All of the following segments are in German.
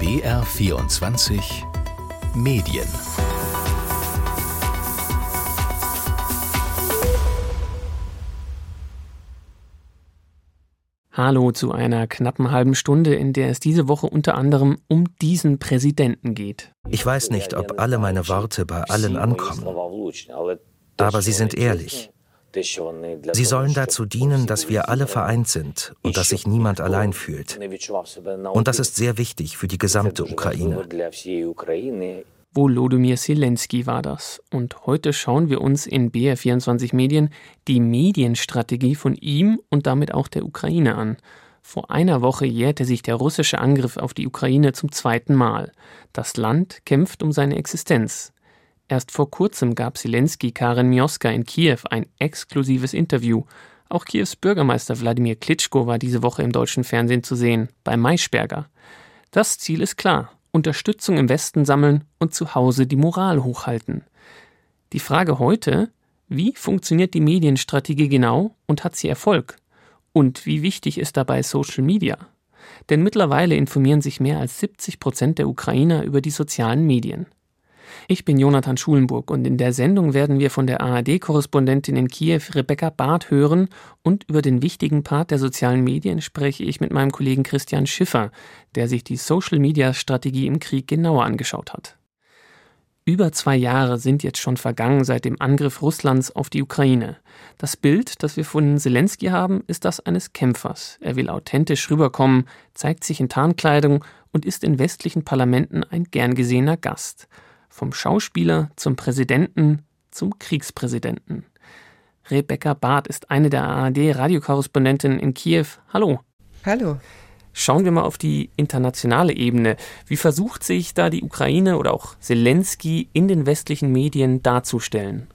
BR24 Medien Hallo zu einer knappen halben Stunde, in der es diese Woche unter anderem um diesen Präsidenten geht. Ich weiß nicht, ob alle meine Worte bei allen ankommen, aber sie sind ehrlich. Sie sollen dazu dienen, dass wir alle vereint sind und dass sich niemand allein fühlt. Und das ist sehr wichtig für die gesamte Ukraine. Volodymyr Zelensky war das. Und heute schauen wir uns in BR24 Medien die Medienstrategie von ihm und damit auch der Ukraine an. Vor einer Woche jährte sich der russische Angriff auf die Ukraine zum zweiten Mal. Das Land kämpft um seine Existenz. Erst vor kurzem gab Zelensky Karen Mioska in Kiew ein exklusives Interview. Auch Kiews Bürgermeister Wladimir Klitschko war diese Woche im deutschen Fernsehen zu sehen, bei Maischberger. Das Ziel ist klar. Unterstützung im Westen sammeln und zu Hause die Moral hochhalten. Die Frage heute, wie funktioniert die Medienstrategie genau und hat sie Erfolg? Und wie wichtig ist dabei Social Media? Denn mittlerweile informieren sich mehr als 70 Prozent der Ukrainer über die sozialen Medien. Ich bin Jonathan Schulenburg und in der Sendung werden wir von der ARD-Korrespondentin in Kiew Rebecca Barth hören und über den wichtigen Part der sozialen Medien spreche ich mit meinem Kollegen Christian Schiffer, der sich die Social-Media-Strategie im Krieg genauer angeschaut hat. Über zwei Jahre sind jetzt schon vergangen seit dem Angriff Russlands auf die Ukraine. Das Bild, das wir von Zelensky haben, ist das eines Kämpfers. Er will authentisch rüberkommen, zeigt sich in Tarnkleidung und ist in westlichen Parlamenten ein gern gesehener Gast. Vom Schauspieler zum Präsidenten zum Kriegspräsidenten. Rebecca Barth ist eine der ARD-Radiokorrespondentinnen in Kiew. Hallo. Hallo. Schauen wir mal auf die internationale Ebene. Wie versucht sich da die Ukraine oder auch Zelensky in den westlichen Medien darzustellen?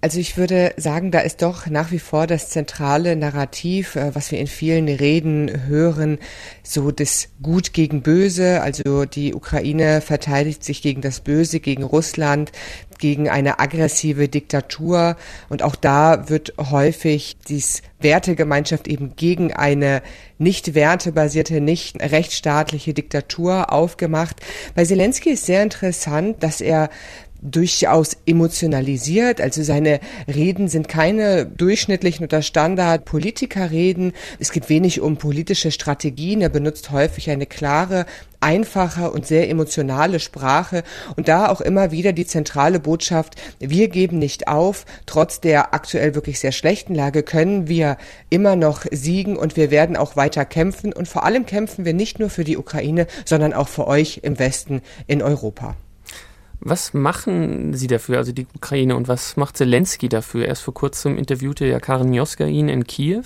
Also ich würde sagen, da ist doch nach wie vor das zentrale Narrativ, äh, was wir in vielen Reden hören, so das Gut gegen Böse. Also die Ukraine verteidigt sich gegen das Böse, gegen Russland, gegen eine aggressive Diktatur. Und auch da wird häufig dies Wertegemeinschaft eben gegen eine nicht wertebasierte, nicht rechtsstaatliche Diktatur aufgemacht. Bei Zelensky ist sehr interessant, dass er durchaus emotionalisiert. Also seine Reden sind keine durchschnittlichen oder Standard-Politikerreden. Es geht wenig um politische Strategien. Er benutzt häufig eine klare, einfache und sehr emotionale Sprache und da auch immer wieder die zentrale Botschaft, wir geben nicht auf, trotz der aktuell wirklich sehr schlechten Lage können wir immer noch siegen und wir werden auch weiter kämpfen und vor allem kämpfen wir nicht nur für die Ukraine, sondern auch für euch im Westen in Europa. Was machen Sie dafür, also die Ukraine, und was macht Zelensky dafür? Erst vor kurzem interviewte ja Karin Joska ihn in Kiew.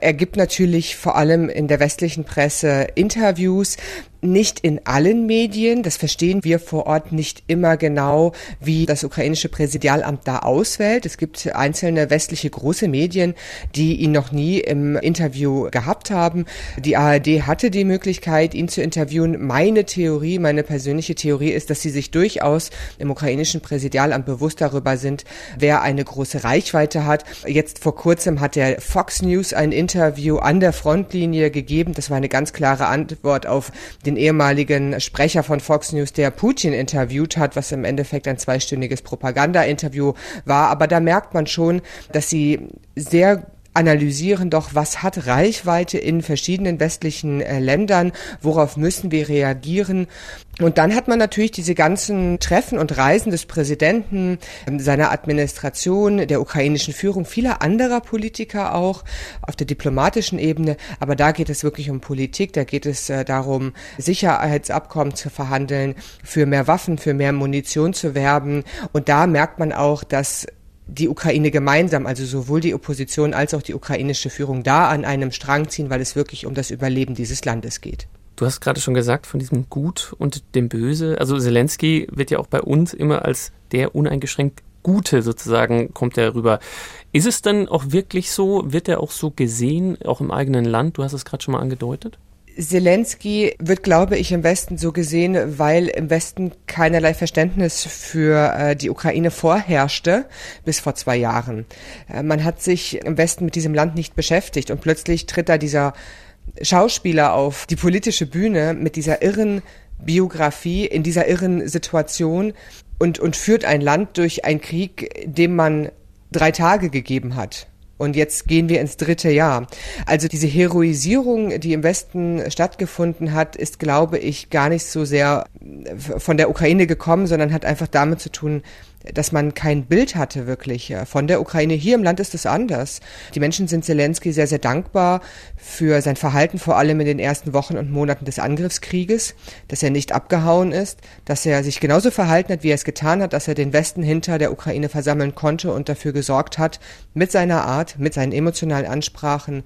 Er gibt natürlich vor allem in der westlichen Presse Interviews, nicht in allen Medien, das verstehen wir vor Ort nicht immer genau, wie das ukrainische Präsidialamt da auswählt. Es gibt einzelne westliche große Medien, die ihn noch nie im Interview gehabt haben. Die ARD hatte die Möglichkeit, ihn zu interviewen. Meine Theorie, meine persönliche Theorie ist, dass sie sich durchaus im ukrainischen Präsidialamt bewusst darüber sind, wer eine große Reichweite hat. Jetzt vor kurzem hat der Fox News ein Interview an der Frontlinie gegeben. Das war eine ganz klare Antwort auf den ehemaligen Sprecher von Fox News, der Putin interviewt hat, was im Endeffekt ein zweistündiges Propaganda-Interview war. Aber da merkt man schon, dass sie sehr analysieren doch, was hat Reichweite in verschiedenen westlichen äh, Ländern, worauf müssen wir reagieren. Und dann hat man natürlich diese ganzen Treffen und Reisen des Präsidenten, ähm, seiner Administration, der ukrainischen Führung, vieler anderer Politiker auch auf der diplomatischen Ebene. Aber da geht es wirklich um Politik, da geht es äh, darum, Sicherheitsabkommen zu verhandeln, für mehr Waffen, für mehr Munition zu werben. Und da merkt man auch, dass die Ukraine gemeinsam, also sowohl die Opposition als auch die ukrainische Führung da an einem Strang ziehen, weil es wirklich um das Überleben dieses Landes geht. Du hast gerade schon gesagt von diesem Gut und dem Böse. Also Zelensky wird ja auch bei uns immer als der uneingeschränkt Gute sozusagen kommt er rüber. Ist es dann auch wirklich so? Wird er auch so gesehen, auch im eigenen Land? Du hast es gerade schon mal angedeutet. Zelensky wird, glaube ich, im Westen so gesehen, weil im Westen keinerlei Verständnis für äh, die Ukraine vorherrschte bis vor zwei Jahren. Äh, man hat sich im Westen mit diesem Land nicht beschäftigt und plötzlich tritt da dieser Schauspieler auf die politische Bühne mit dieser irren Biografie, in dieser irren Situation und, und führt ein Land durch einen Krieg, dem man drei Tage gegeben hat. Und jetzt gehen wir ins dritte Jahr. Also diese Heroisierung, die im Westen stattgefunden hat, ist, glaube ich, gar nicht so sehr von der Ukraine gekommen, sondern hat einfach damit zu tun, dass man kein Bild hatte wirklich äh, von der Ukraine. Hier im Land ist es anders. Die Menschen sind Zelensky sehr, sehr dankbar für sein Verhalten, vor allem in den ersten Wochen und Monaten des Angriffskrieges, dass er nicht abgehauen ist, dass er sich genauso verhalten hat, wie er es getan hat, dass er den Westen hinter der Ukraine versammeln konnte und dafür gesorgt hat, mit seiner Art, mit seinen emotionalen Ansprachen,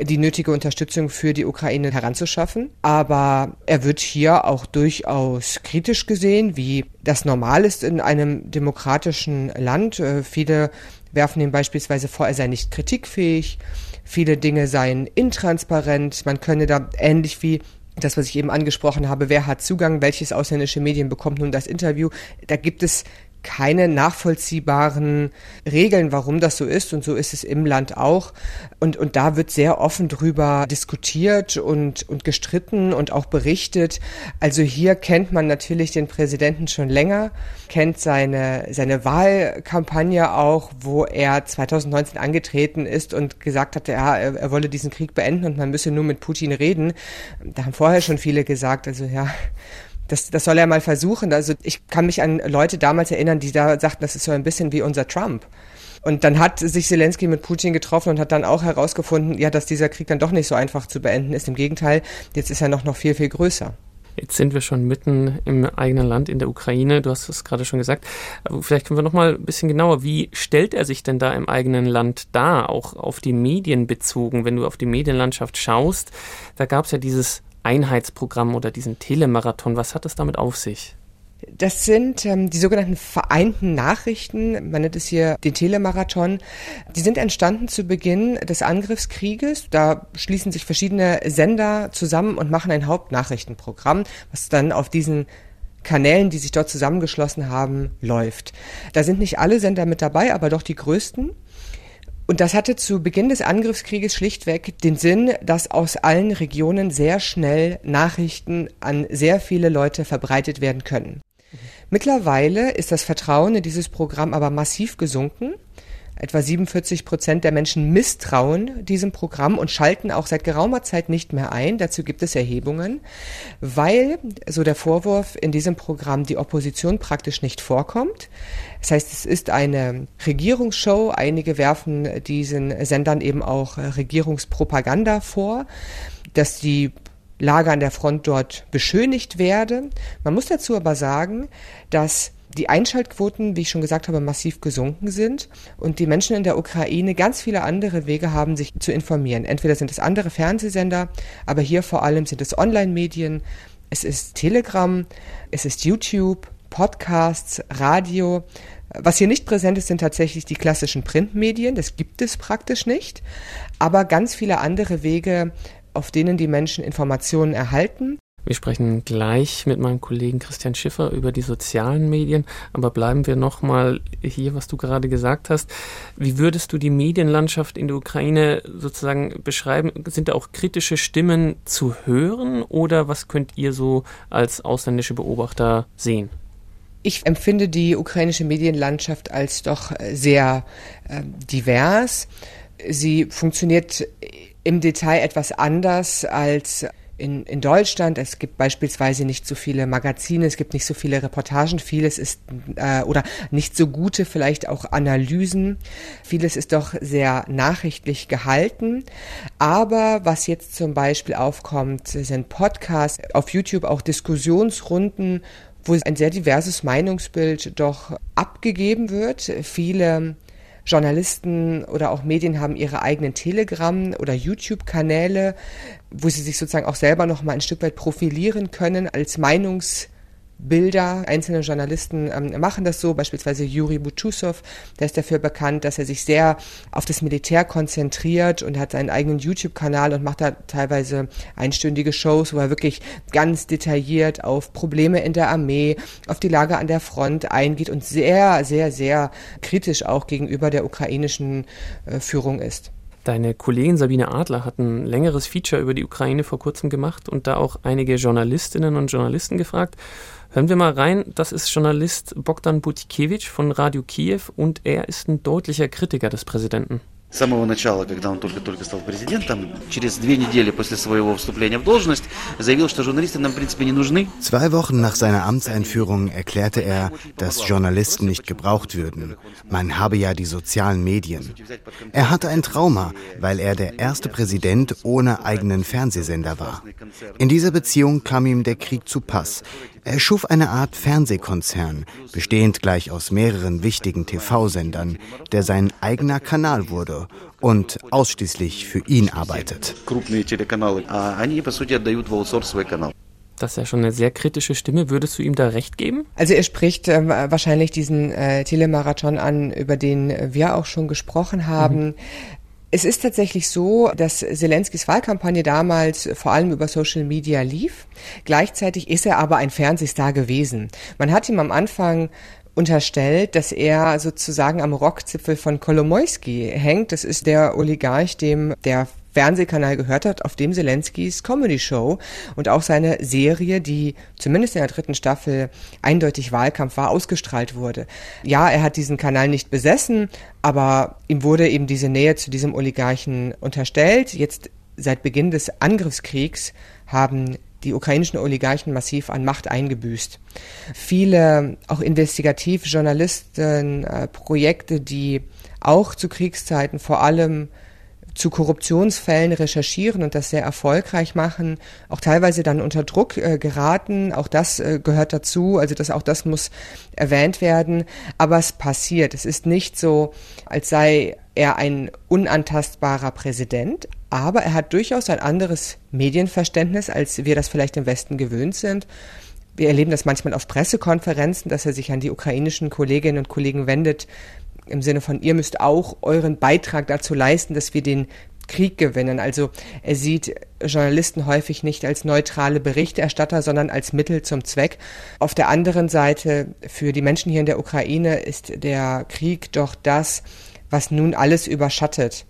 die nötige Unterstützung für die Ukraine heranzuschaffen. Aber er wird hier auch durchaus kritisch gesehen, wie das normal ist in einem demokratischen Land. Äh, viele werfen ihm beispielsweise vor, er sei nicht kritikfähig. Viele Dinge seien intransparent. Man könne da ähnlich wie das, was ich eben angesprochen habe, wer hat Zugang, welches ausländische Medien bekommt nun das Interview. Da gibt es keine nachvollziehbaren Regeln, warum das so ist. Und so ist es im Land auch. Und, und da wird sehr offen drüber diskutiert und, und gestritten und auch berichtet. Also hier kennt man natürlich den Präsidenten schon länger, kennt seine, seine Wahlkampagne auch, wo er 2019 angetreten ist und gesagt hatte, ja, er, er wolle diesen Krieg beenden und man müsse nur mit Putin reden. Da haben vorher schon viele gesagt, also ja, das, das soll er mal versuchen. Also ich kann mich an Leute damals erinnern, die da sagten, das ist so ein bisschen wie unser Trump. Und dann hat sich Zelensky mit Putin getroffen und hat dann auch herausgefunden, ja, dass dieser Krieg dann doch nicht so einfach zu beenden ist. Im Gegenteil, jetzt ist er noch, noch viel, viel größer. Jetzt sind wir schon mitten im eigenen Land, in der Ukraine. Du hast es gerade schon gesagt. Vielleicht können wir noch mal ein bisschen genauer. Wie stellt er sich denn da im eigenen Land dar, auch auf die Medien bezogen? Wenn du auf die Medienlandschaft schaust, da gab es ja dieses Einheitsprogramm oder diesen Telemarathon. Was hat es damit auf sich? Das sind ähm, die sogenannten vereinten Nachrichten, man nennt es hier den Telemarathon. Die sind entstanden zu Beginn des Angriffskrieges. Da schließen sich verschiedene Sender zusammen und machen ein Hauptnachrichtenprogramm, was dann auf diesen Kanälen, die sich dort zusammengeschlossen haben, läuft. Da sind nicht alle Sender mit dabei, aber doch die größten. Und das hatte zu Beginn des Angriffskrieges schlichtweg den Sinn, dass aus allen Regionen sehr schnell Nachrichten an sehr viele Leute verbreitet werden können. Mittlerweile ist das Vertrauen in dieses Programm aber massiv gesunken. Etwa 47 Prozent der Menschen misstrauen diesem Programm und schalten auch seit geraumer Zeit nicht mehr ein. Dazu gibt es Erhebungen, weil, so der Vorwurf, in diesem Programm die Opposition praktisch nicht vorkommt. Das heißt, es ist eine Regierungsshow. Einige werfen diesen Sendern eben auch Regierungspropaganda vor, dass die Lage an der Front dort beschönigt werde. Man muss dazu aber sagen, dass die Einschaltquoten, wie ich schon gesagt habe, massiv gesunken sind und die Menschen in der Ukraine ganz viele andere Wege haben, sich zu informieren. Entweder sind es andere Fernsehsender, aber hier vor allem sind es Online-Medien, es ist Telegram, es ist YouTube, Podcasts, Radio. Was hier nicht präsent ist, sind tatsächlich die klassischen Printmedien. Das gibt es praktisch nicht. Aber ganz viele andere Wege, auf denen die Menschen Informationen erhalten. Wir sprechen gleich mit meinem Kollegen Christian Schiffer über die sozialen Medien, aber bleiben wir nochmal hier, was du gerade gesagt hast. Wie würdest du die Medienlandschaft in der Ukraine sozusagen beschreiben? Sind da auch kritische Stimmen zu hören oder was könnt ihr so als ausländische Beobachter sehen? Ich empfinde die ukrainische Medienlandschaft als doch sehr äh, divers. Sie funktioniert im Detail etwas anders als in, in Deutschland. Es gibt beispielsweise nicht so viele Magazine, es gibt nicht so viele Reportagen, vieles ist äh, oder nicht so gute vielleicht auch Analysen. Vieles ist doch sehr nachrichtlich gehalten. Aber was jetzt zum Beispiel aufkommt, sind Podcasts, auf YouTube auch Diskussionsrunden, wo ein sehr diverses Meinungsbild doch abgegeben wird. Viele Journalisten oder auch Medien haben ihre eigenen Telegram- oder YouTube-Kanäle, wo sie sich sozusagen auch selber noch mal ein Stück weit profilieren können als Meinungs- Bilder. Einzelne Journalisten ähm, machen das so, beispielsweise Juri Butusov, der ist dafür bekannt, dass er sich sehr auf das Militär konzentriert und hat seinen eigenen YouTube-Kanal und macht da teilweise einstündige Shows, wo er wirklich ganz detailliert auf Probleme in der Armee, auf die Lage an der Front eingeht und sehr, sehr, sehr kritisch auch gegenüber der ukrainischen äh, Führung ist. Deine Kollegin Sabine Adler hat ein längeres Feature über die Ukraine vor kurzem gemacht und da auch einige Journalistinnen und Journalisten gefragt. Hören wir mal rein, das ist Journalist Bogdan Butikewitsch von Radio Kiew und er ist ein deutlicher Kritiker des Präsidenten. С самого начала, когда он только-только стал президентом, через две недели после своего вступления в должность, заявил, что журналисты нам, в принципе, не нужны. Zwei Wochen nach seiner Amtseinführung erklärte er, dass Journalisten nicht gebraucht würden. Man habe ja die sozialen Medien. Er hatte ein Trauma, weil er der erste Präsident ohne eigenen Fernsehsender war. In dieser Beziehung kam ihm der Krieg zu Pass. er schuf eine Art Fernsehkonzern, bestehend gleich aus mehreren wichtigen TV-Sendern, der sein eigener Kanal wurde und ausschließlich für ihn arbeitet. Das ist ja schon eine sehr kritische Stimme. Würdest du ihm da recht geben? Also er spricht äh, wahrscheinlich diesen äh, Telemarathon an, über den wir auch schon gesprochen haben. Mhm. Es ist tatsächlich so, dass Zelenskis Wahlkampagne damals vor allem über Social Media lief. Gleichzeitig ist er aber ein Fernsehstar gewesen. Man hat ihm am Anfang unterstellt, dass er sozusagen am Rockzipfel von Kolomoisky hängt. Das ist der Oligarch, dem der Fernsehkanal gehört hat, auf dem Zelenskis Comedy Show und auch seine Serie, die zumindest in der dritten Staffel eindeutig Wahlkampf war, ausgestrahlt wurde. Ja, er hat diesen Kanal nicht besessen, aber ihm wurde eben diese Nähe zu diesem Oligarchen unterstellt. Jetzt seit Beginn des Angriffskriegs haben die ukrainischen Oligarchen massiv an Macht eingebüßt. Viele auch Investigativjournalisten, äh, Projekte, die auch zu Kriegszeiten vor allem zu Korruptionsfällen recherchieren und das sehr erfolgreich machen, auch teilweise dann unter Druck äh, geraten. Auch das äh, gehört dazu. Also das, auch das muss erwähnt werden. Aber es passiert. Es ist nicht so, als sei er ein unantastbarer Präsident. Aber er hat durchaus ein anderes Medienverständnis, als wir das vielleicht im Westen gewöhnt sind. Wir erleben das manchmal auf Pressekonferenzen, dass er sich an die ukrainischen Kolleginnen und Kollegen wendet im Sinne von, ihr müsst auch euren Beitrag dazu leisten, dass wir den Krieg gewinnen. Also er sieht Journalisten häufig nicht als neutrale Berichterstatter, sondern als Mittel zum Zweck. Auf der anderen Seite, für die Menschen hier in der Ukraine ist der Krieg doch das, was nun alles überschattet.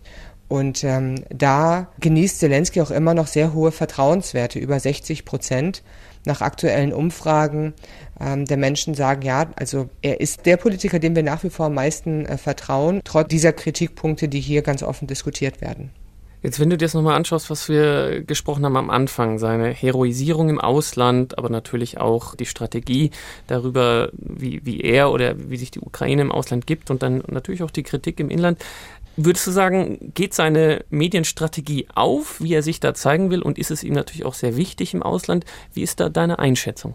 Und ähm, da genießt Zelensky auch immer noch sehr hohe Vertrauenswerte, über 60 Prozent nach aktuellen Umfragen ähm, der Menschen sagen, ja, also er ist der Politiker, dem wir nach wie vor am meisten äh, vertrauen, trotz dieser Kritikpunkte, die hier ganz offen diskutiert werden. Jetzt, wenn du dir das nochmal anschaust, was wir gesprochen haben am Anfang, seine Heroisierung im Ausland, aber natürlich auch die Strategie darüber, wie, wie er oder wie sich die Ukraine im Ausland gibt und dann natürlich auch die Kritik im Inland. Würdest du sagen, geht seine Medienstrategie auf, wie er sich da zeigen will? Und ist es ihm natürlich auch sehr wichtig im Ausland? Wie ist da deine Einschätzung?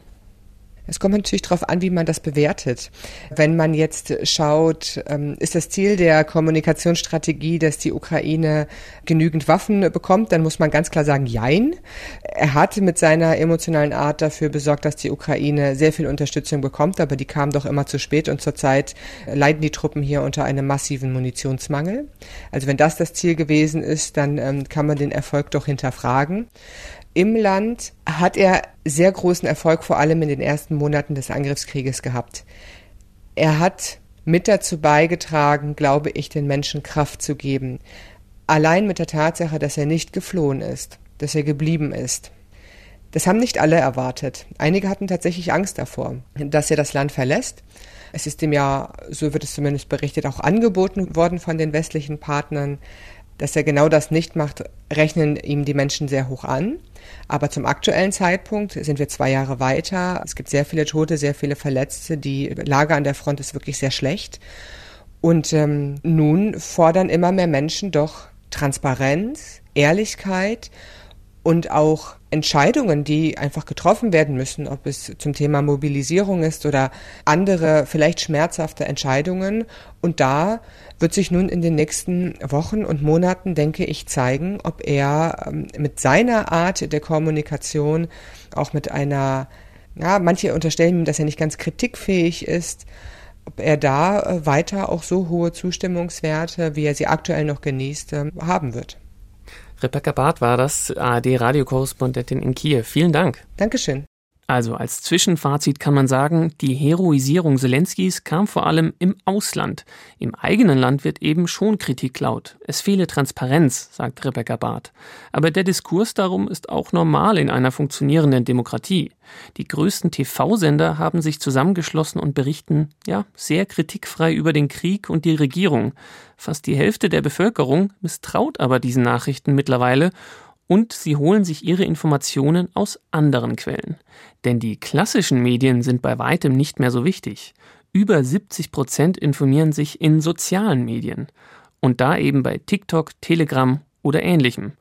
Es kommt natürlich darauf an, wie man das bewertet. Wenn man jetzt schaut, ähm, ist das Ziel der Kommunikationsstrategie, dass die Ukraine genügend Waffen bekommt, dann muss man ganz klar sagen, jein. Er hat mit seiner emotionalen Art dafür besorgt, dass die Ukraine sehr viel Unterstützung bekommt, aber die kam doch immer zu spät und zurzeit leiden die Truppen hier unter einem massiven Munitionsmangel. Also wenn das das Ziel gewesen ist, dann ähm, kann man den Erfolg doch hinterfragen im Land hat er sehr großen Erfolg, vor allem in den ersten Monaten des Angriffskrieges gehabt. Er hat mit dazu beigetragen, glaube ich, den Menschen Kraft zu geben. Allein mit der Tatsache, dass er nicht geflohen ist, dass er geblieben ist. Das haben nicht alle erwartet. Einige hatten tatsächlich Angst davor, dass er das Land verlässt. Es ist ihm ja, so wird es zumindest berichtet, auch angeboten worden von den westlichen Partnern. Dass er genau das nicht macht, rechnen ihm die Menschen sehr hoch an. Aber zum aktuellen Zeitpunkt sind wir zwei Jahre weiter. Es gibt sehr viele Tote, sehr viele Verletzte. Die Lage an der Front ist wirklich sehr schlecht. Und ähm, nun fordern immer mehr Menschen doch Transparenz, Ehrlichkeit und auch Entscheidungen, die einfach getroffen werden müssen, ob es zum Thema Mobilisierung ist oder andere, vielleicht schmerzhafte Entscheidungen. Und da wird sich nun in den nächsten Wochen und Monaten, denke ich, zeigen, ob er ähm, mit seiner Art der Kommunikation, auch mit einer, ja, manche unterstellen ihm, dass er nicht ganz kritikfähig ist, ob er da äh, weiter auch so hohe Zustimmungswerte, wie er sie aktuell noch genießt, ähm, haben wird. Rebecca Barth war das, ARD-Radiokorrespondentin in Kiew. Vielen Dank. Dankeschön. Also als Zwischenfazit kann man sagen, die Heroisierung Zelenskis kam vor allem im Ausland. Im eigenen Land wird eben schon Kritik laut. Es fehle Transparenz, sagt Rebecca Barth. Aber der Diskurs darum ist auch normal in einer funktionierenden Demokratie. Die größten TV-Sender haben sich zusammengeschlossen und berichten, ja, sehr kritikfrei über den Krieg und die Regierung. Fast die Hälfte der Bevölkerung misstraut aber diesen Nachrichten mittlerweile und sie holen sich ihre Informationen aus anderen Quellen. Denn die klassischen Medien sind bei weitem nicht mehr so wichtig. Über 70 Prozent informieren sich in sozialen Medien. Und da eben bei TikTok, Telegram oder ähnlichem.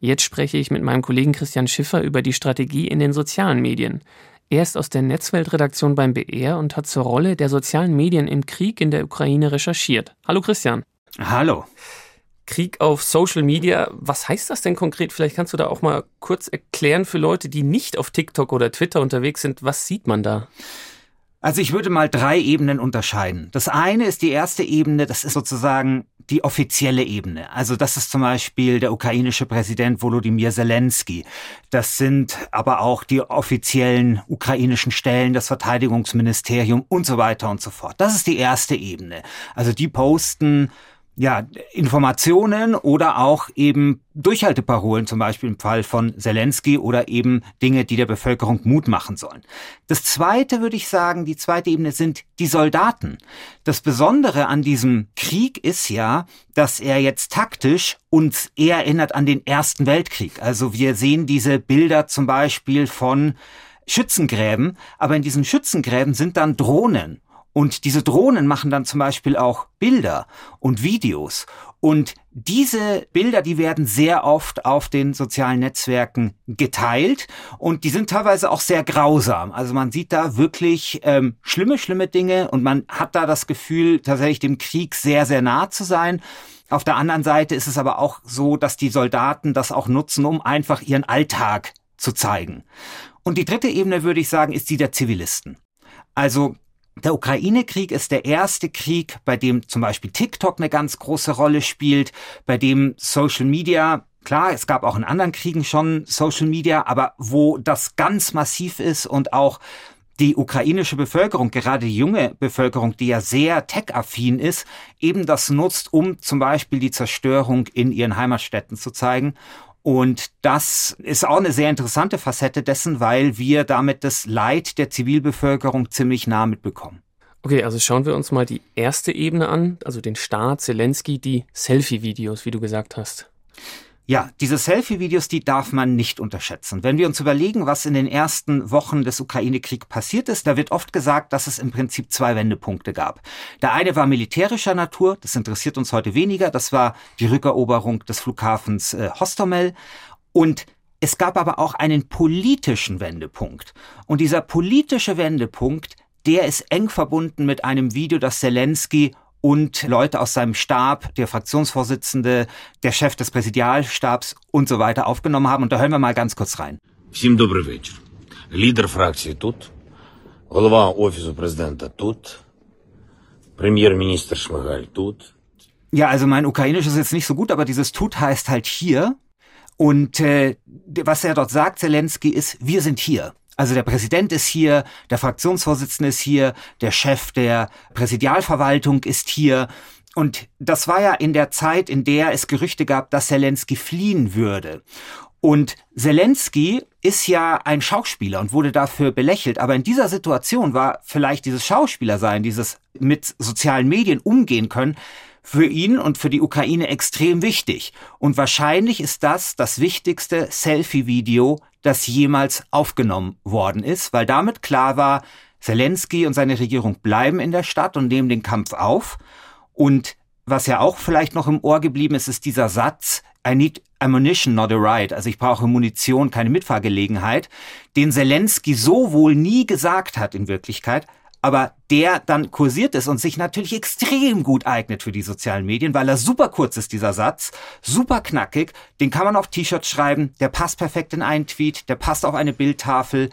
Jetzt spreche ich mit meinem Kollegen Christian Schiffer über die Strategie in den sozialen Medien. Er ist aus der Netzweltredaktion beim BR und hat zur Rolle der sozialen Medien im Krieg in der Ukraine recherchiert. Hallo Christian. Hallo. Krieg auf Social Media. Was heißt das denn konkret? Vielleicht kannst du da auch mal kurz erklären für Leute, die nicht auf TikTok oder Twitter unterwegs sind. Was sieht man da? Also ich würde mal drei Ebenen unterscheiden. Das eine ist die erste Ebene, das ist sozusagen die offizielle Ebene. Also das ist zum Beispiel der ukrainische Präsident Volodymyr Zelensky. Das sind aber auch die offiziellen ukrainischen Stellen, das Verteidigungsministerium und so weiter und so fort. Das ist die erste Ebene. Also die posten ja, Informationen oder auch eben Durchhalteparolen, zum Beispiel im Fall von Zelensky oder eben Dinge, die der Bevölkerung Mut machen sollen. Das zweite würde ich sagen, die zweite Ebene sind die Soldaten. Das Besondere an diesem Krieg ist ja, dass er jetzt taktisch uns eher erinnert an den Ersten Weltkrieg. Also wir sehen diese Bilder zum Beispiel von Schützengräben, aber in diesen Schützengräben sind dann Drohnen. Und diese Drohnen machen dann zum Beispiel auch Bilder und Videos. Und diese Bilder, die werden sehr oft auf den sozialen Netzwerken geteilt und die sind teilweise auch sehr grausam. Also man sieht da wirklich ähm, schlimme, schlimme Dinge und man hat da das Gefühl, tatsächlich dem Krieg sehr, sehr nah zu sein. Auf der anderen Seite ist es aber auch so, dass die Soldaten das auch nutzen, um einfach ihren Alltag zu zeigen. Und die dritte Ebene, würde ich sagen, ist die der Zivilisten. Also der Ukraine-Krieg ist der erste Krieg, bei dem zum Beispiel TikTok eine ganz große Rolle spielt, bei dem Social Media Klar, es gab auch in anderen Kriegen schon Social Media, aber wo das ganz massiv ist und auch die ukrainische Bevölkerung, gerade die junge Bevölkerung, die ja sehr tech-affin ist, eben das nutzt, um zum Beispiel die Zerstörung in ihren Heimatstädten zu zeigen. Und das ist auch eine sehr interessante Facette dessen, weil wir damit das Leid der Zivilbevölkerung ziemlich nah mitbekommen. Okay, also schauen wir uns mal die erste Ebene an, also den Staat, Zelensky, die Selfie-Videos, wie du gesagt hast. Ja, diese Selfie-Videos, die darf man nicht unterschätzen. Wenn wir uns überlegen, was in den ersten Wochen des Ukraine-Kriegs passiert ist, da wird oft gesagt, dass es im Prinzip zwei Wendepunkte gab. Der eine war militärischer Natur, das interessiert uns heute weniger, das war die Rückeroberung des Flughafens äh, Hostomel und es gab aber auch einen politischen Wendepunkt. Und dieser politische Wendepunkt, der ist eng verbunden mit einem Video, das Zelensky und Leute aus seinem Stab, der Fraktionsvorsitzende, der Chef des Präsidialstabs und so weiter aufgenommen haben. Und da hören wir mal ganz kurz rein. Всім добрий вечір. Лідер фракції тут, голова офісу президента тут, прем'єр-міністр Шмигаль тут. Ja, also mein Ukrainisch ist jetzt nicht so gut, aber dieses Tut heißt halt hier. Und äh, was er dort sagt, Zelensky, ist, wir sind hier. Also der Präsident ist hier, der Fraktionsvorsitzende ist hier, der Chef der Präsidialverwaltung ist hier. Und das war ja in der Zeit, in der es Gerüchte gab, dass Zelensky fliehen würde. Und Zelensky ist ja ein Schauspieler und wurde dafür belächelt. Aber in dieser Situation war vielleicht dieses Schauspielersein, dieses mit sozialen Medien umgehen können, für ihn und für die Ukraine extrem wichtig. Und wahrscheinlich ist das das wichtigste Selfie-Video, das jemals aufgenommen worden ist, weil damit klar war, Zelensky und seine Regierung bleiben in der Stadt und nehmen den Kampf auf. Und was ja auch vielleicht noch im Ohr geblieben ist, ist dieser Satz, I need ammunition, not a ride. Also ich brauche Munition, keine Mitfahrgelegenheit, den Zelensky so wohl nie gesagt hat in Wirklichkeit, aber der dann kursiert ist und sich natürlich extrem gut eignet für die sozialen Medien, weil er super kurz ist, dieser Satz, super knackig, den kann man auf T-Shirts schreiben, der passt perfekt in einen Tweet, der passt auf eine Bildtafel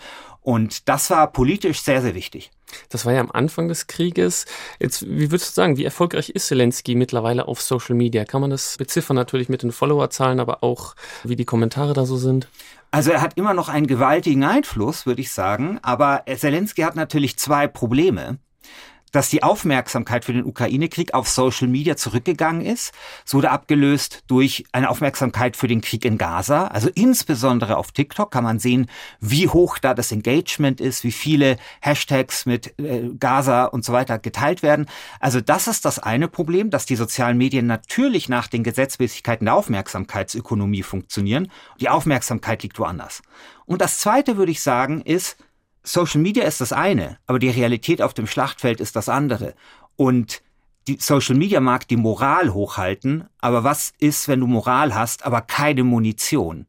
und das war politisch sehr, sehr wichtig. Das war ja am Anfang des Krieges. Jetzt, wie würdest du sagen, wie erfolgreich ist Zelensky mittlerweile auf Social Media? Kann man das beziffern natürlich mit den Followerzahlen, aber auch wie die Kommentare da so sind? Also er hat immer noch einen gewaltigen Einfluss, würde ich sagen, aber Zelensky hat natürlich zwei Probleme dass die Aufmerksamkeit für den Ukraine-Krieg auf Social Media zurückgegangen ist. Es wurde abgelöst durch eine Aufmerksamkeit für den Krieg in Gaza. Also insbesondere auf TikTok kann man sehen, wie hoch da das Engagement ist, wie viele Hashtags mit äh, Gaza und so weiter geteilt werden. Also das ist das eine Problem, dass die sozialen Medien natürlich nach den Gesetzmäßigkeiten der Aufmerksamkeitsökonomie funktionieren. Die Aufmerksamkeit liegt woanders. Und das zweite würde ich sagen ist, Social Media ist das eine, aber die Realität auf dem Schlachtfeld ist das andere. Und die Social Media mag die Moral hochhalten, aber was ist, wenn du Moral hast, aber keine Munition?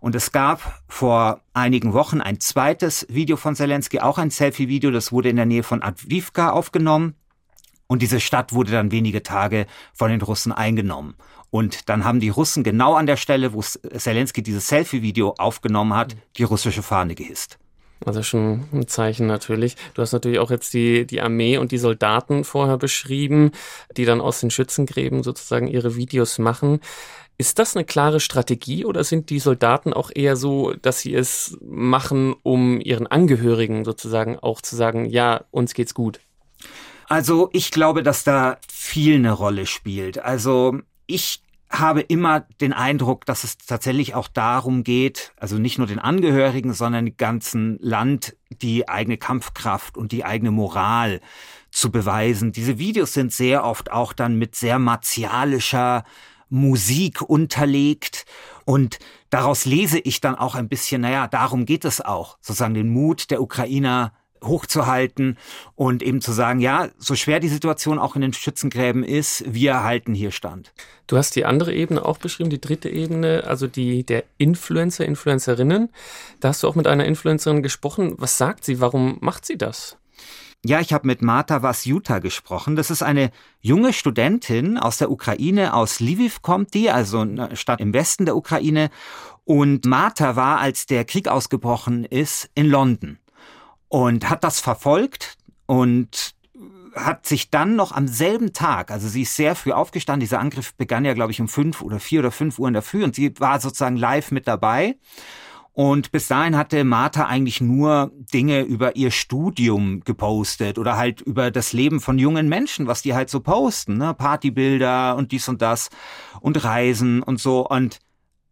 Und es gab vor einigen Wochen ein zweites Video von Zelensky, auch ein Selfie-Video, das wurde in der Nähe von Advivka aufgenommen. Und diese Stadt wurde dann wenige Tage von den Russen eingenommen. Und dann haben die Russen genau an der Stelle, wo Zelensky dieses Selfie-Video aufgenommen hat, die russische Fahne gehisst. Also schon ein Zeichen natürlich. Du hast natürlich auch jetzt die, die Armee und die Soldaten vorher beschrieben, die dann aus den Schützengräben sozusagen ihre Videos machen. Ist das eine klare Strategie oder sind die Soldaten auch eher so, dass sie es machen, um ihren Angehörigen sozusagen auch zu sagen, ja, uns geht's gut? Also ich glaube, dass da viel eine Rolle spielt. Also ich habe immer den Eindruck, dass es tatsächlich auch darum geht, also nicht nur den Angehörigen, sondern dem ganzen Land die eigene Kampfkraft und die eigene Moral zu beweisen. Diese Videos sind sehr oft auch dann mit sehr martialischer Musik unterlegt und daraus lese ich dann auch ein bisschen, naja, darum geht es auch, sozusagen den Mut der Ukrainer hochzuhalten und eben zu sagen, ja, so schwer die Situation auch in den Schützengräben ist, wir halten hier stand. Du hast die andere Ebene auch beschrieben, die dritte Ebene, also die der Influencer, Influencerinnen. Da hast du auch mit einer Influencerin gesprochen. Was sagt sie? Warum macht sie das? Ja, ich habe mit Marta Vasjuta gesprochen. Das ist eine junge Studentin aus der Ukraine, aus Lviv kommt die, also eine Stadt im Westen der Ukraine. Und Marta war, als der Krieg ausgebrochen ist, in London und hat das verfolgt und hat sich dann noch am selben Tag, also sie ist sehr früh aufgestanden, dieser Angriff begann ja, glaube ich, um fünf oder vier oder fünf Uhr in der Früh und sie war sozusagen live mit dabei. Und bis dahin hatte Martha eigentlich nur Dinge über ihr Studium gepostet oder halt über das Leben von jungen Menschen, was die halt so posten, ne? Partybilder und dies und das und Reisen und so. Und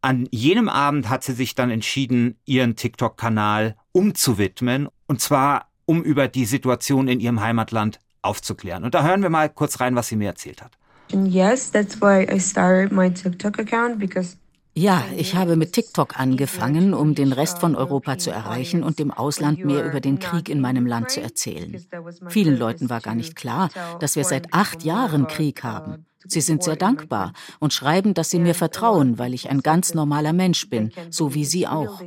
an jenem Abend hat sie sich dann entschieden, ihren TikTok-Kanal umzuwidmen. Und zwar, um über die Situation in ihrem Heimatland aufzuklären. Und da hören wir mal kurz rein, was sie mir erzählt hat. Yes, that's why I started my TikTok account because ja, ich habe mit TikTok angefangen, um den Rest von Europa zu erreichen und dem Ausland mehr über den Krieg in meinem Land zu erzählen. Vielen Leuten war gar nicht klar, dass wir seit acht Jahren Krieg haben. Sie sind sehr dankbar und schreiben, dass sie mir vertrauen, weil ich ein ganz normaler Mensch bin, so wie Sie auch.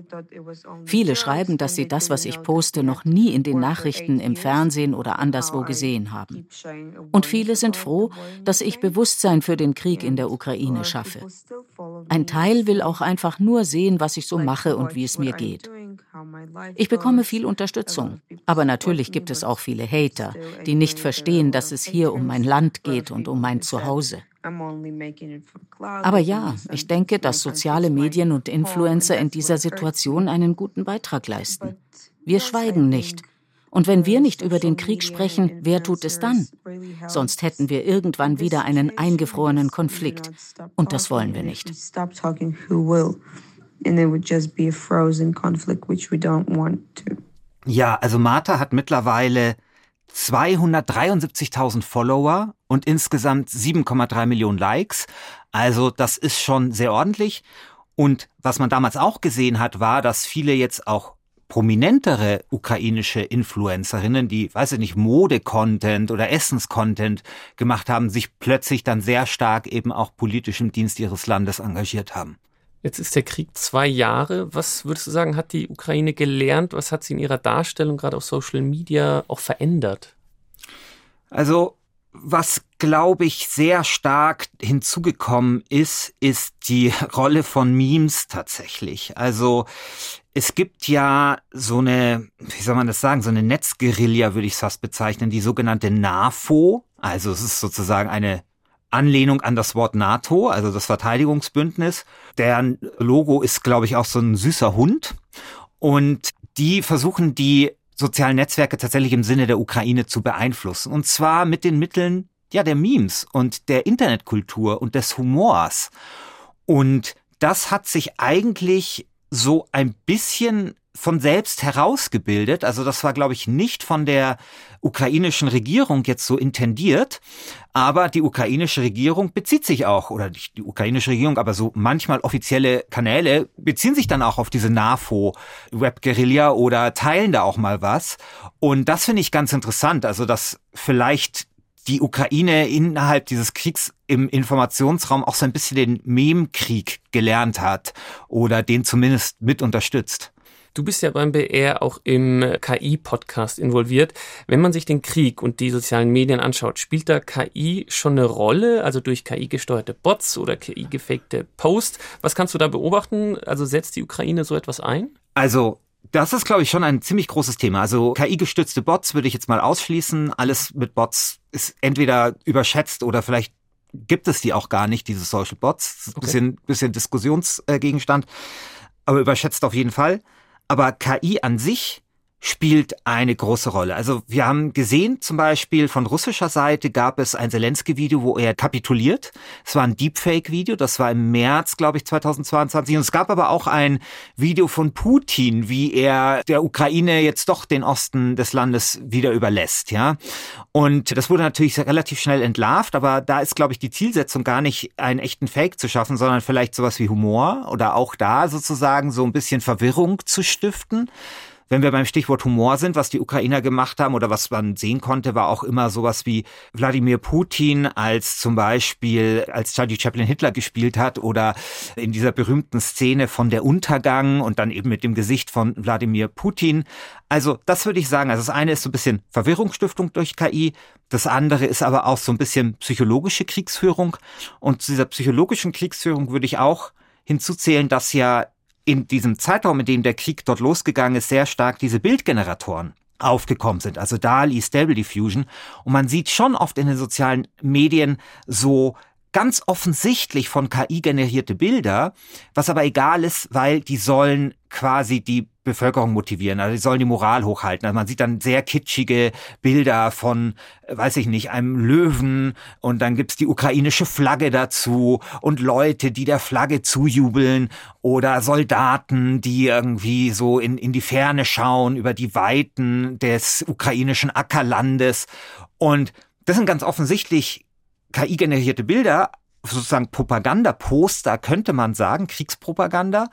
Viele schreiben, dass sie das, was ich poste, noch nie in den Nachrichten, im Fernsehen oder anderswo gesehen haben. Und viele sind froh, dass ich Bewusstsein für den Krieg in der Ukraine schaffe. Ein Teil will auch einfach nur sehen, was ich so mache und wie es mir geht. Ich bekomme viel Unterstützung, aber natürlich gibt es auch viele Hater, die nicht verstehen, dass es hier um mein Land geht und um mein Zuhause. Aber ja, ich denke, dass soziale Medien und Influencer in dieser Situation einen guten Beitrag leisten. Wir schweigen nicht. Und wenn wir nicht über den Krieg sprechen, wer tut es dann? Sonst hätten wir irgendwann wieder einen eingefrorenen Konflikt. Und das wollen wir nicht and it would just be a frozen conflict, which we don't want to. Ja, also Martha hat mittlerweile 273.000 Follower und insgesamt 7,3 Millionen Likes. Also das ist schon sehr ordentlich. Und was man damals auch gesehen hat, war, dass viele jetzt auch prominentere ukrainische Influencerinnen, die, weiß ich nicht, Mode-Content oder Essens-Content gemacht haben, sich plötzlich dann sehr stark eben auch politisch im Dienst ihres Landes engagiert haben. Jetzt ist der Krieg zwei Jahre. Was würdest du sagen, hat die Ukraine gelernt? Was hat sie in ihrer Darstellung gerade auf Social Media auch verändert? Also, was glaube ich sehr stark hinzugekommen ist, ist die Rolle von Memes tatsächlich. Also, es gibt ja so eine, wie soll man das sagen, so eine Netzguerilla würde ich es fast bezeichnen, die sogenannte NAFO. Also, es ist sozusagen eine Anlehnung an das Wort NATO, also das Verteidigungsbündnis. Deren Logo ist, glaube ich, auch so ein süßer Hund. Und die versuchen die sozialen Netzwerke tatsächlich im Sinne der Ukraine zu beeinflussen. Und zwar mit den Mitteln ja, der Memes und der Internetkultur und des Humors. Und das hat sich eigentlich so ein bisschen von selbst herausgebildet. Also das war, glaube ich, nicht von der ukrainischen Regierung jetzt so intendiert. Aber die ukrainische Regierung bezieht sich auch, oder nicht die ukrainische Regierung, aber so manchmal offizielle Kanäle beziehen sich dann auch auf diese NAFO-Web-Guerilla oder teilen da auch mal was. Und das finde ich ganz interessant. Also, dass vielleicht die Ukraine innerhalb dieses Kriegs im Informationsraum auch so ein bisschen den Mem-Krieg gelernt hat oder den zumindest mit unterstützt. Du bist ja beim BR auch im KI-Podcast involviert. Wenn man sich den Krieg und die sozialen Medien anschaut, spielt da KI schon eine Rolle, also durch KI gesteuerte Bots oder KI gefakte Posts? Was kannst du da beobachten? Also setzt die Ukraine so etwas ein? Also das ist, glaube ich, schon ein ziemlich großes Thema. Also KI-gestützte Bots würde ich jetzt mal ausschließen. Alles mit Bots ist entweder überschätzt oder vielleicht gibt es die auch gar nicht, diese Social Bots. Okay. Bisschen, bisschen Diskussionsgegenstand, aber überschätzt auf jeden Fall. Aber KI an sich spielt eine große Rolle. Also wir haben gesehen, zum Beispiel von russischer Seite gab es ein Zelensky-Video, wo er kapituliert. Es war ein Deepfake-Video, das war im März, glaube ich, 2022. Und es gab aber auch ein Video von Putin, wie er der Ukraine jetzt doch den Osten des Landes wieder überlässt, ja. Und das wurde natürlich relativ schnell entlarvt, aber da ist, glaube ich, die Zielsetzung gar nicht, einen echten Fake zu schaffen, sondern vielleicht sowas wie Humor oder auch da sozusagen so ein bisschen Verwirrung zu stiften. Wenn wir beim Stichwort Humor sind, was die Ukrainer gemacht haben oder was man sehen konnte, war auch immer sowas wie Wladimir Putin als zum Beispiel, als Charlie Chaplin Hitler gespielt hat oder in dieser berühmten Szene von der Untergang und dann eben mit dem Gesicht von Wladimir Putin. Also das würde ich sagen. Also das eine ist so ein bisschen Verwirrungsstiftung durch KI. Das andere ist aber auch so ein bisschen psychologische Kriegsführung. Und zu dieser psychologischen Kriegsführung würde ich auch hinzuzählen, dass ja in diesem Zeitraum, in dem der Krieg dort losgegangen ist, sehr stark diese Bildgeneratoren aufgekommen sind, also DALI, Stable Diffusion. Und man sieht schon oft in den sozialen Medien so ganz offensichtlich von KI generierte Bilder, was aber egal ist, weil die sollen quasi die Bevölkerung motivieren. Also die sollen die Moral hochhalten. Also man sieht dann sehr kitschige Bilder von, weiß ich nicht, einem Löwen und dann gibt's die ukrainische Flagge dazu und Leute, die der Flagge zujubeln oder Soldaten, die irgendwie so in, in die Ferne schauen über die Weiten des ukrainischen Ackerlandes. Und das sind ganz offensichtlich KI-generierte Bilder, sozusagen Propaganda-Poster, könnte man sagen, Kriegspropaganda.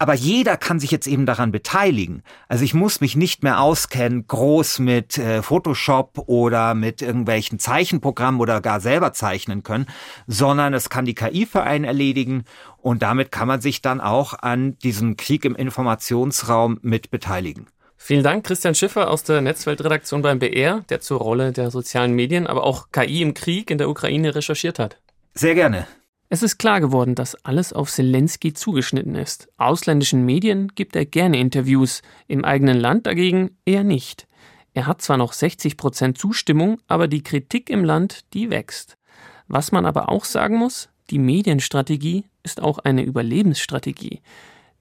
Aber jeder kann sich jetzt eben daran beteiligen. Also ich muss mich nicht mehr auskennen, groß mit äh, Photoshop oder mit irgendwelchen Zeichenprogrammen oder gar selber zeichnen können, sondern es kann die KI für einen erledigen und damit kann man sich dann auch an diesem Krieg im Informationsraum mit beteiligen. Vielen Dank, Christian Schiffer aus der Netzweltredaktion beim BR, der zur Rolle der sozialen Medien, aber auch KI im Krieg in der Ukraine recherchiert hat. Sehr gerne. Es ist klar geworden, dass alles auf Zelensky zugeschnitten ist. Ausländischen Medien gibt er gerne Interviews, im eigenen Land dagegen eher nicht. Er hat zwar noch 60 Prozent Zustimmung, aber die Kritik im Land, die wächst. Was man aber auch sagen muss, die Medienstrategie ist auch eine Überlebensstrategie.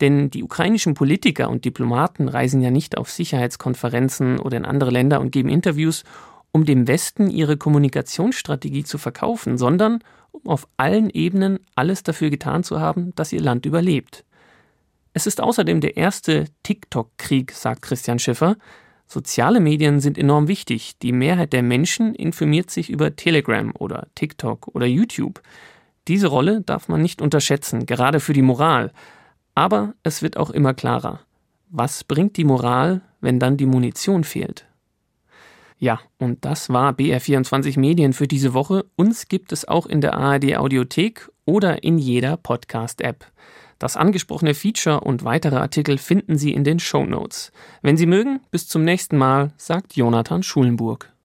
Denn die ukrainischen Politiker und Diplomaten reisen ja nicht auf Sicherheitskonferenzen oder in andere Länder und geben Interviews, um dem Westen ihre Kommunikationsstrategie zu verkaufen, sondern um auf allen Ebenen alles dafür getan zu haben, dass ihr Land überlebt. Es ist außerdem der erste TikTok-Krieg, sagt Christian Schiffer. Soziale Medien sind enorm wichtig. Die Mehrheit der Menschen informiert sich über Telegram oder TikTok oder YouTube. Diese Rolle darf man nicht unterschätzen, gerade für die Moral. Aber es wird auch immer klarer. Was bringt die Moral, wenn dann die Munition fehlt? Ja, und das war BR24 Medien für diese Woche. Uns gibt es auch in der ARD Audiothek oder in jeder Podcast-App. Das angesprochene Feature und weitere Artikel finden Sie in den Show Notes. Wenn Sie mögen, bis zum nächsten Mal, sagt Jonathan Schulenburg.